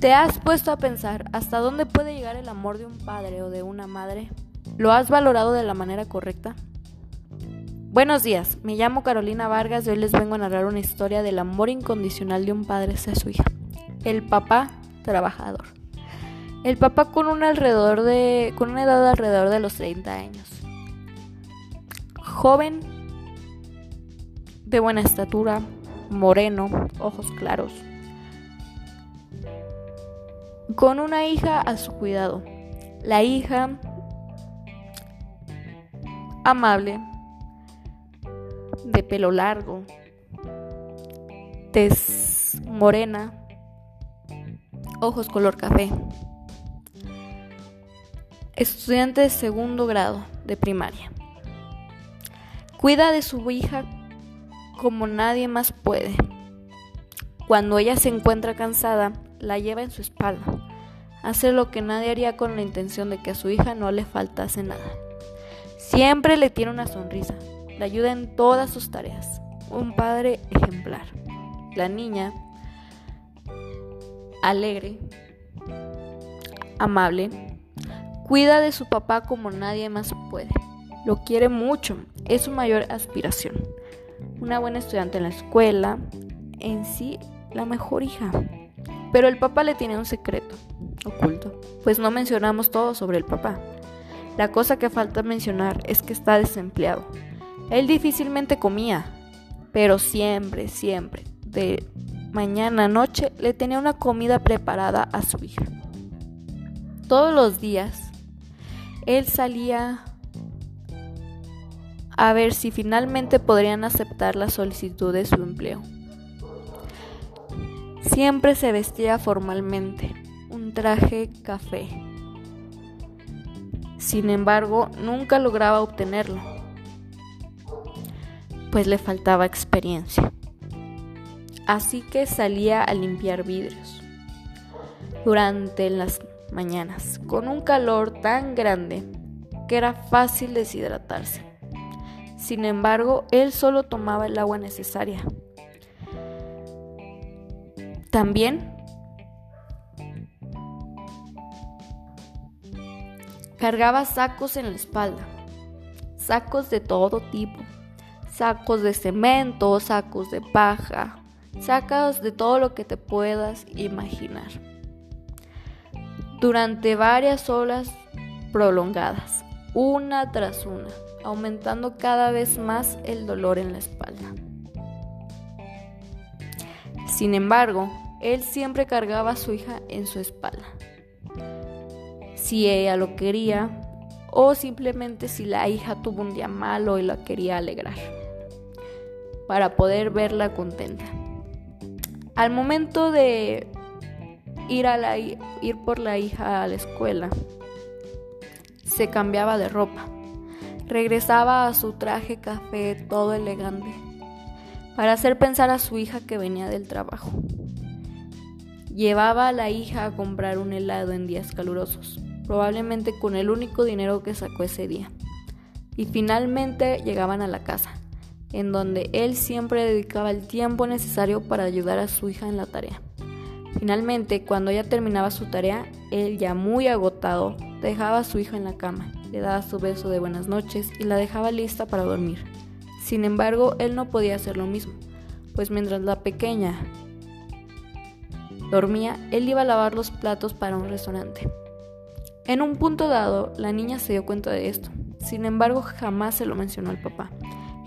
¿Te has puesto a pensar hasta dónde puede llegar el amor de un padre o de una madre? ¿Lo has valorado de la manera correcta? Buenos días, me llamo Carolina Vargas y hoy les vengo a narrar una historia del amor incondicional de un padre hacia su hija. El papá trabajador. El papá con una, alrededor de, con una edad alrededor de los 30 años. Joven, de buena estatura, moreno, ojos claros. Con una hija a su cuidado. La hija amable, de pelo largo, tez morena, ojos color café. Estudiante de segundo grado de primaria. Cuida de su hija como nadie más puede. Cuando ella se encuentra cansada, la lleva en su espalda. Hace lo que nadie haría con la intención de que a su hija no le faltase nada. Siempre le tiene una sonrisa, le ayuda en todas sus tareas. Un padre ejemplar. La niña, alegre, amable, cuida de su papá como nadie más puede. Lo quiere mucho, es su mayor aspiración. Una buena estudiante en la escuela, en sí la mejor hija. Pero el papá le tiene un secreto oculto, pues no mencionamos todo sobre el papá. La cosa que falta mencionar es que está desempleado. Él difícilmente comía, pero siempre, siempre, de mañana a noche, le tenía una comida preparada a su hija. Todos los días, él salía a ver si finalmente podrían aceptar la solicitud de su empleo. Siempre se vestía formalmente, un traje café. Sin embargo, nunca lograba obtenerlo, pues le faltaba experiencia. Así que salía a limpiar vidrios durante las mañanas, con un calor tan grande que era fácil deshidratarse. Sin embargo, él solo tomaba el agua necesaria. También cargaba sacos en la espalda, sacos de todo tipo, sacos de cemento, sacos de paja, sacos de todo lo que te puedas imaginar. Durante varias horas prolongadas, una tras una aumentando cada vez más el dolor en la espalda. Sin embargo, él siempre cargaba a su hija en su espalda. Si ella lo quería o simplemente si la hija tuvo un día malo y la quería alegrar, para poder verla contenta. Al momento de ir, a ir por la hija a la escuela, se cambiaba de ropa regresaba a su traje café todo elegante, para hacer pensar a su hija que venía del trabajo. Llevaba a la hija a comprar un helado en días calurosos, probablemente con el único dinero que sacó ese día. Y finalmente llegaban a la casa, en donde él siempre dedicaba el tiempo necesario para ayudar a su hija en la tarea. Finalmente, cuando ella terminaba su tarea, él ya muy agotado dejaba a su hija en la cama le daba su beso de buenas noches y la dejaba lista para dormir. Sin embargo, él no podía hacer lo mismo, pues mientras la pequeña dormía, él iba a lavar los platos para un restaurante. En un punto dado, la niña se dio cuenta de esto. Sin embargo, jamás se lo mencionó al papá.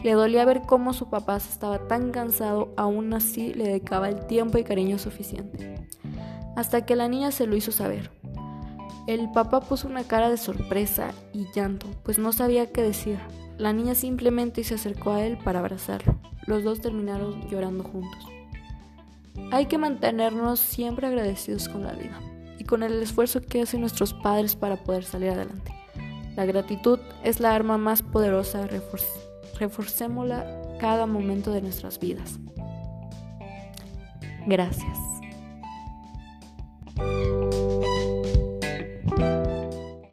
Le dolía ver cómo su papá estaba tan cansado, aún así le dedicaba el tiempo y cariño suficiente. Hasta que la niña se lo hizo saber. El papá puso una cara de sorpresa y llanto, pues no sabía qué decir. La niña simplemente se acercó a él para abrazarlo. Los dos terminaron llorando juntos. Hay que mantenernos siempre agradecidos con la vida y con el esfuerzo que hacen nuestros padres para poder salir adelante. La gratitud es la arma más poderosa, reforcémosla cada momento de nuestras vidas. Gracias.